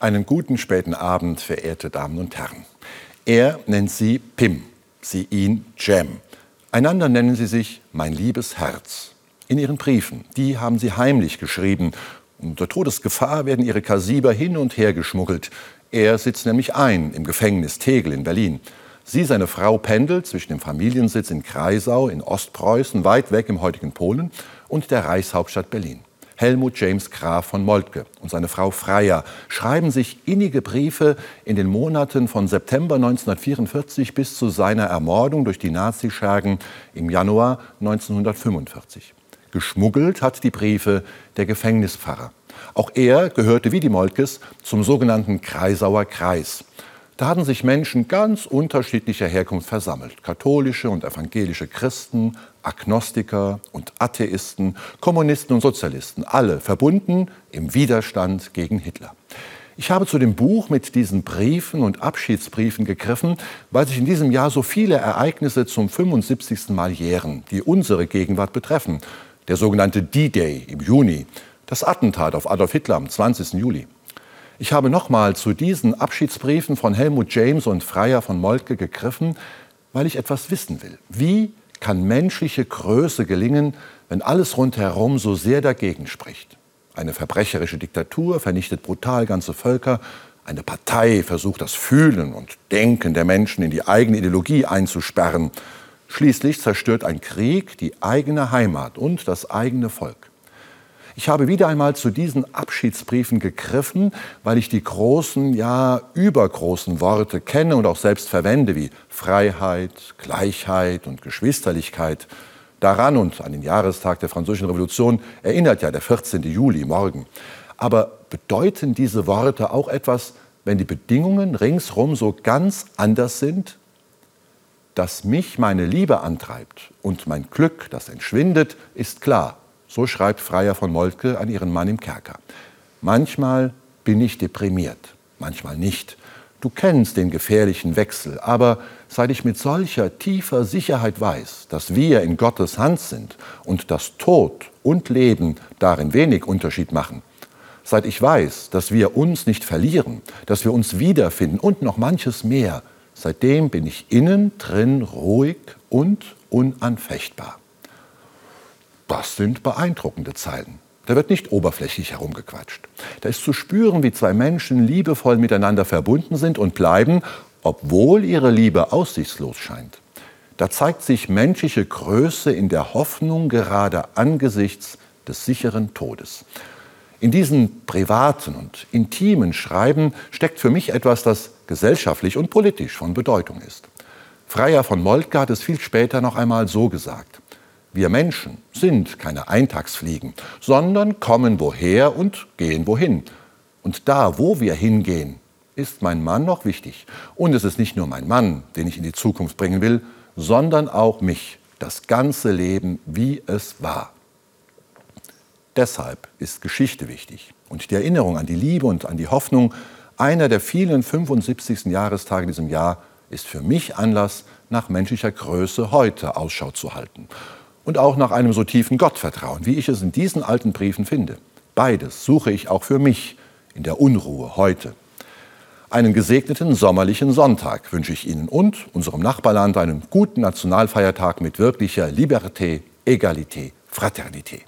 Einen guten späten Abend, verehrte Damen und Herren. Er nennt sie Pim, sie ihn Jem. Einander nennen sie sich mein liebes Herz. In ihren Briefen, die haben sie heimlich geschrieben. Unter Todesgefahr werden ihre Kassiber hin und her geschmuggelt. Er sitzt nämlich ein im Gefängnis Tegel in Berlin. Sie, seine Frau, pendelt zwischen dem Familiensitz in Kreisau in Ostpreußen, weit weg im heutigen Polen, und der Reichshauptstadt Berlin. Helmut James Graf von Moltke und seine Frau Freier schreiben sich innige Briefe in den Monaten von September 1944 bis zu seiner Ermordung durch die Nazischergen im Januar 1945. Geschmuggelt hat die Briefe der Gefängnispfarrer. Auch er gehörte wie die Moltkes zum sogenannten Kreisauer Kreis. Da hatten sich Menschen ganz unterschiedlicher Herkunft versammelt. Katholische und evangelische Christen, Agnostiker und Atheisten, Kommunisten und Sozialisten, alle verbunden im Widerstand gegen Hitler. Ich habe zu dem Buch mit diesen Briefen und Abschiedsbriefen gegriffen, weil sich in diesem Jahr so viele Ereignisse zum 75. Mal jähren, die unsere Gegenwart betreffen. Der sogenannte D-Day im Juni, das Attentat auf Adolf Hitler am 20. Juli. Ich habe nochmal zu diesen Abschiedsbriefen von Helmut James und Freier von Moltke gegriffen, weil ich etwas wissen will. Wie kann menschliche Größe gelingen, wenn alles rundherum so sehr dagegen spricht? Eine verbrecherische Diktatur vernichtet brutal ganze Völker. Eine Partei versucht das Fühlen und Denken der Menschen in die eigene Ideologie einzusperren. Schließlich zerstört ein Krieg die eigene Heimat und das eigene Volk. Ich habe wieder einmal zu diesen Abschiedsbriefen gegriffen, weil ich die großen, ja übergroßen Worte kenne und auch selbst verwende, wie Freiheit, Gleichheit und Geschwisterlichkeit. Daran und an den Jahrestag der Französischen Revolution erinnert ja der 14. Juli morgen. Aber bedeuten diese Worte auch etwas, wenn die Bedingungen ringsherum so ganz anders sind? Dass mich meine Liebe antreibt und mein Glück, das entschwindet, ist klar. So schreibt Freier von Moltke an ihren Mann im Kerker. Manchmal bin ich deprimiert, manchmal nicht. Du kennst den gefährlichen Wechsel, aber seit ich mit solcher tiefer Sicherheit weiß, dass wir in Gottes Hand sind und dass Tod und Leben darin wenig Unterschied machen, seit ich weiß, dass wir uns nicht verlieren, dass wir uns wiederfinden und noch manches mehr, seitdem bin ich innen drin ruhig und unanfechtbar. Das sind beeindruckende Zeilen. Da wird nicht oberflächlich herumgequatscht. Da ist zu spüren, wie zwei Menschen liebevoll miteinander verbunden sind und bleiben, obwohl ihre Liebe aussichtslos scheint. Da zeigt sich menschliche Größe in der Hoffnung gerade angesichts des sicheren Todes. In diesen privaten und intimen Schreiben steckt für mich etwas, das gesellschaftlich und politisch von Bedeutung ist. Freier von Moltke hat es viel später noch einmal so gesagt. Wir Menschen sind keine Eintagsfliegen, sondern kommen woher und gehen wohin. Und da, wo wir hingehen, ist mein Mann noch wichtig. Und es ist nicht nur mein Mann, den ich in die Zukunft bringen will, sondern auch mich, das ganze Leben, wie es war. Deshalb ist Geschichte wichtig und die Erinnerung an die Liebe und an die Hoffnung einer der vielen 75. Jahrestage in diesem Jahr ist für mich Anlass, nach menschlicher Größe heute Ausschau zu halten und auch nach einem so tiefen Gottvertrauen, wie ich es in diesen alten Briefen finde. Beides suche ich auch für mich in der Unruhe heute. Einen gesegneten sommerlichen Sonntag wünsche ich Ihnen und unserem Nachbarland einen guten Nationalfeiertag mit wirklicher Liberté, Egalité, Fraternité.